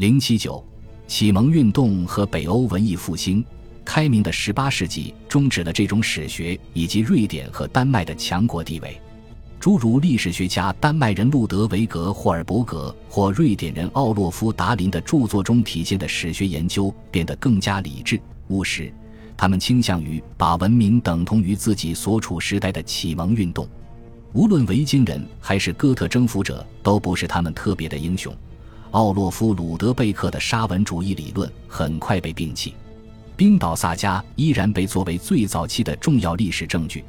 零七九，启蒙运动和北欧文艺复兴。开明的十八世纪终止了这种史学以及瑞典和丹麦的强国地位。诸如历史学家丹麦人路德维格·霍尔伯格或瑞典人奥洛夫·达林的著作中体现的史学研究变得更加理智务实。他们倾向于把文明等同于自己所处时代的启蒙运动。无论维京人还是哥特征服者，都不是他们特别的英雄。奥洛夫·鲁德贝克的沙文主义理论很快被摒弃。冰岛萨迦依然被作为最早期的重要历史证据，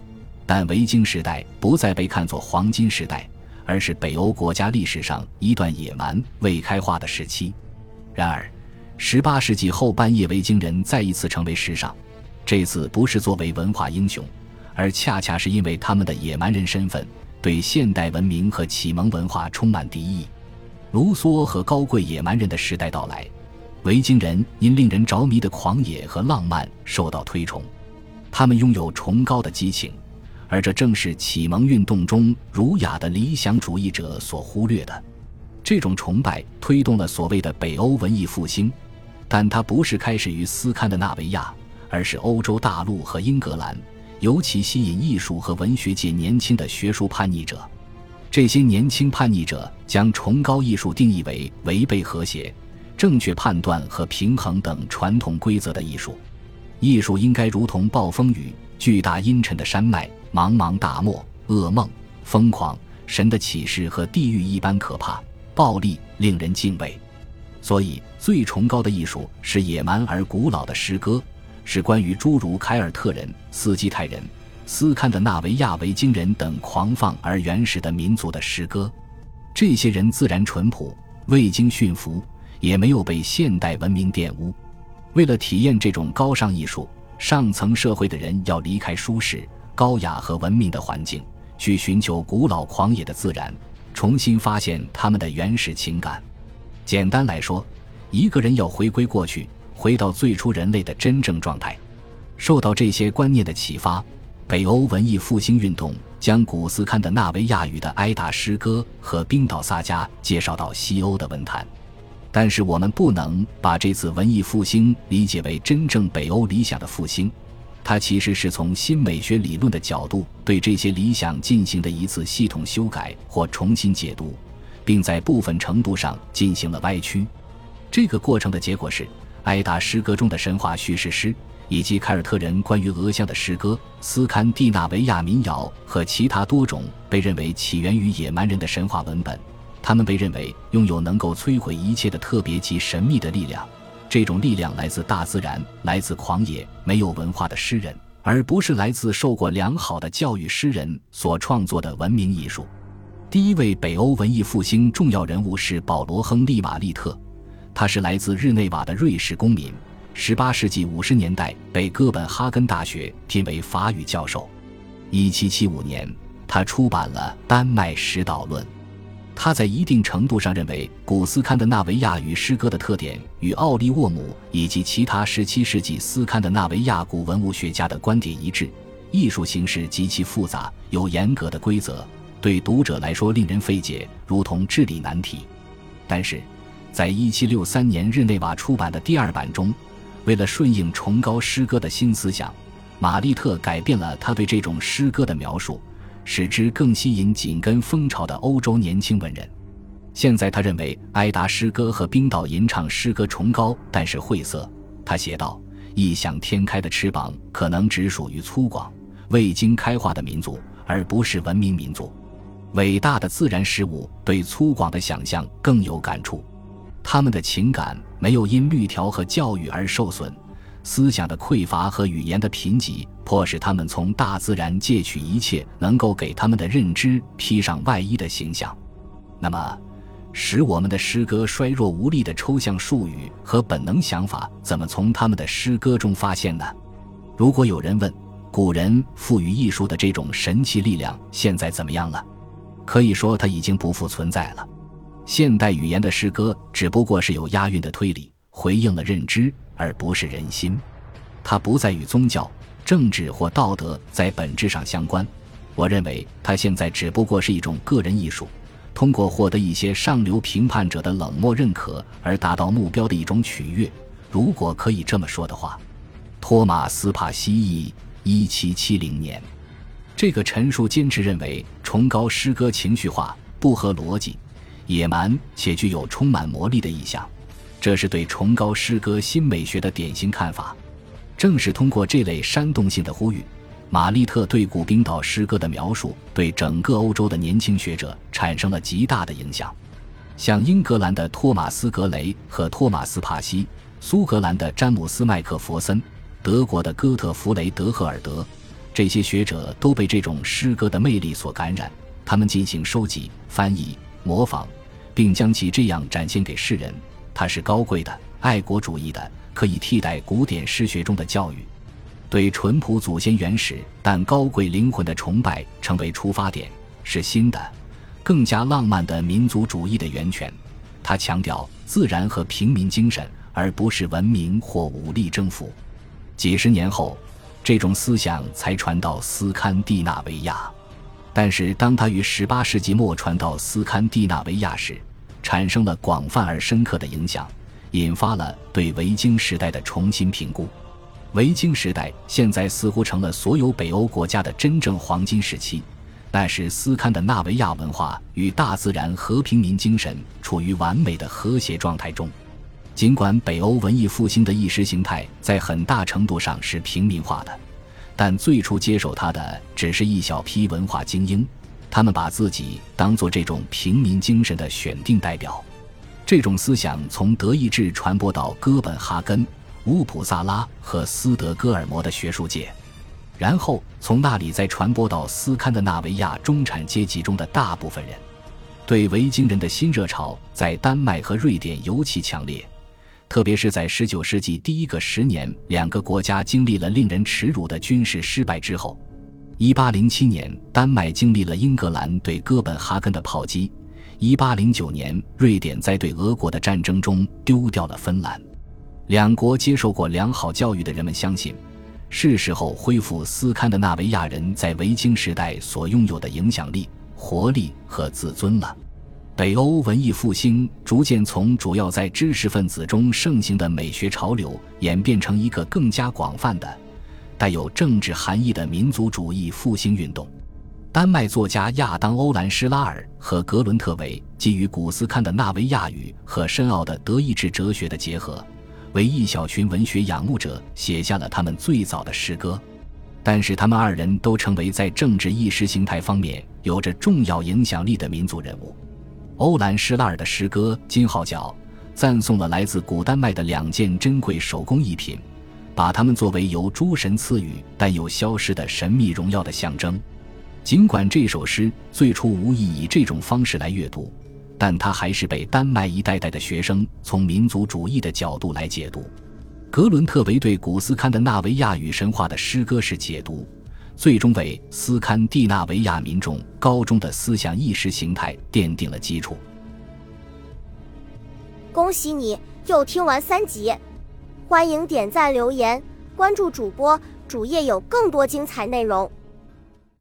但维京时代不再被看作黄金时代，而是北欧国家历史上一段野蛮未开化的时期。然而，18世纪后半叶维京人再一次成为时尚，这次不是作为文化英雄，而恰恰是因为他们的野蛮人身份对现代文明和启蒙文化充满敌意。卢梭和高贵野蛮人的时代到来。维京人因令人着迷的狂野和浪漫受到推崇，他们拥有崇高的激情，而这正是启蒙运动中儒雅的理想主义者所忽略的。这种崇拜推动了所谓的北欧文艺复兴，但它不是开始于斯堪的纳维亚，而是欧洲大陆和英格兰，尤其吸引艺术和文学界年轻的学术叛逆者。这些年轻叛逆者将崇高艺术定义为违背和谐。正确判断和平衡等传统规则的艺术，艺术应该如同暴风雨、巨大阴沉的山脉、茫茫大漠、噩梦、疯狂、神的启示和地狱一般可怕、暴力，令人敬畏。所以，最崇高的艺术是野蛮而古老的诗歌，是关于诸如凯尔特人、斯基泰人、斯堪的纳维亚维京人等狂放而原始的民族的诗歌。这些人自然淳朴，未经驯服。也没有被现代文明玷污。为了体验这种高尚艺术，上层社会的人要离开舒适、高雅和文明的环境，去寻求古老狂野的自然，重新发现他们的原始情感。简单来说，一个人要回归过去，回到最初人类的真正状态。受到这些观念的启发，北欧文艺复兴运动将古斯堪的纳维亚语的埃达诗歌和冰岛萨迦介绍到西欧的文坛。但是我们不能把这次文艺复兴理解为真正北欧理想的复兴，它其实是从新美学理论的角度对这些理想进行的一次系统修改或重新解读，并在部分程度上进行了歪曲。这个过程的结果是，埃达诗歌中的神话叙事诗，以及凯尔特人关于俄乡的诗歌、斯堪的纳维亚民谣和其他多种被认为起源于野蛮人的神话文本。他们被认为拥有能够摧毁一切的特别及神秘的力量，这种力量来自大自然，来自狂野、没有文化的诗人，而不是来自受过良好的教育诗人所创作的文明艺术。第一位北欧文艺复兴重要人物是保罗·亨利·瓦利特，他是来自日内瓦的瑞士公民，18世纪50年代被哥本哈根大学聘为法语教授。1775年，他出版了《丹麦史导论》。他在一定程度上认为，古斯堪的纳维亚语诗歌的特点与奥利沃姆以及其他17世纪斯堪的纳维亚古文物学家的观点一致。艺术形式极其复杂，有严格的规则，对读者来说令人费解，如同智力难题。但是，在1763年日内瓦出版的第二版中，为了顺应崇高诗歌的新思想，玛丽特改变了他对这种诗歌的描述。使之更吸引紧跟风潮的欧洲年轻文人。现在，他认为埃达诗歌和冰岛吟唱诗歌崇高，但是晦涩。他写道：“异想天开的翅膀可能只属于粗犷、未经开化的民族，而不是文明民族。伟大的自然事物对粗犷的想象更有感触。他们的情感没有因律条和教育而受损。”思想的匮乏和语言的贫瘠，迫使他们从大自然借取一切能够给他们的认知披上外衣的形象。那么，使我们的诗歌衰弱无力的抽象术语和本能想法，怎么从他们的诗歌中发现呢？如果有人问，古人赋予艺术的这种神奇力量现在怎么样了？可以说，它已经不复存在了。现代语言的诗歌只不过是有押韵的推理，回应了认知。而不是人心，它不再与宗教、政治或道德在本质上相关。我认为它现在只不过是一种个人艺术，通过获得一些上流评判者的冷漠认可而达到目标的一种取悦，如果可以这么说的话。托马斯·帕西伊，一七七零年，这个陈述坚持认为崇高诗歌情绪化、不合逻辑、野蛮且具有充满魔力的意象，这是对崇高诗歌新美学的典型看法。正是通过这类煽动性的呼吁。玛丽特对古冰岛诗歌的描述，对整个欧洲的年轻学者产生了极大的影响。像英格兰的托马斯·格雷和托马斯·帕西，苏格兰的詹姆斯·麦克弗森，德国的哥特弗雷德赫尔德，这些学者都被这种诗歌的魅力所感染。他们进行收集、翻译、模仿，并将其这样展现给世人：它是高贵的、爱国主义的，可以替代古典诗学中的教育。对淳朴祖先原始但高贵灵魂的崇拜成为出发点，是新的、更加浪漫的民族主义的源泉。他强调自然和平民精神，而不是文明或武力征服。几十年后，这种思想才传到斯堪的纳维亚。但是，当他于18世纪末传到斯堪的纳维亚时，产生了广泛而深刻的影响，引发了对维京时代的重新评估。维京时代现在似乎成了所有北欧国家的真正黄金时期，那是斯堪的纳维亚文化与大自然和平民精神处于完美的和谐状态中。尽管北欧文艺复兴的意识形态在很大程度上是平民化的，但最初接受他的只是一小批文化精英，他们把自己当作这种平民精神的选定代表。这种思想从德意志传播到哥本哈根。乌普萨拉和斯德哥尔摩的学术界，然后从那里再传播到斯堪的纳维亚中产阶级中的大部分人。对维京人的新热潮在丹麦和瑞典尤其强烈，特别是在19世纪第一个十年，两个国家经历了令人耻辱的军事失败之后。1807年，丹麦经历了英格兰对哥本哈根的炮击；1809年，瑞典在对俄国的战争中丢掉了芬兰。两国接受过良好教育的人们相信，是时候恢复斯堪的纳维亚人在维京时代所拥有的影响力、活力和自尊了。北欧文艺复兴逐渐从主要在知识分子中盛行的美学潮流，演变成一个更加广泛的、带有政治含义的民族主义复兴运动。丹麦作家亚当·欧兰施拉尔和格伦特维基于古斯堪的纳维亚语和深奥的德意志哲学的结合。为一小群文学仰慕者写下了他们最早的诗歌，但是他们二人都成为在政治意识形态方面有着重要影响力的民族人物。欧兰施拉尔的诗歌《金号角》赞颂了来自古丹麦的两件珍贵手工艺品，把它们作为由诸神赐予但又消失的神秘荣耀的象征。尽管这首诗最初无意以这种方式来阅读。但他还是被丹麦一代代的学生从民族主义的角度来解读。格伦特维对古斯堪的纳维亚语神话的诗歌式解读，最终为斯堪的纳维亚民众高中的思想意识形态奠定了基础。恭喜你又听完三集，欢迎点赞、留言、关注主播，主页有更多精彩内容。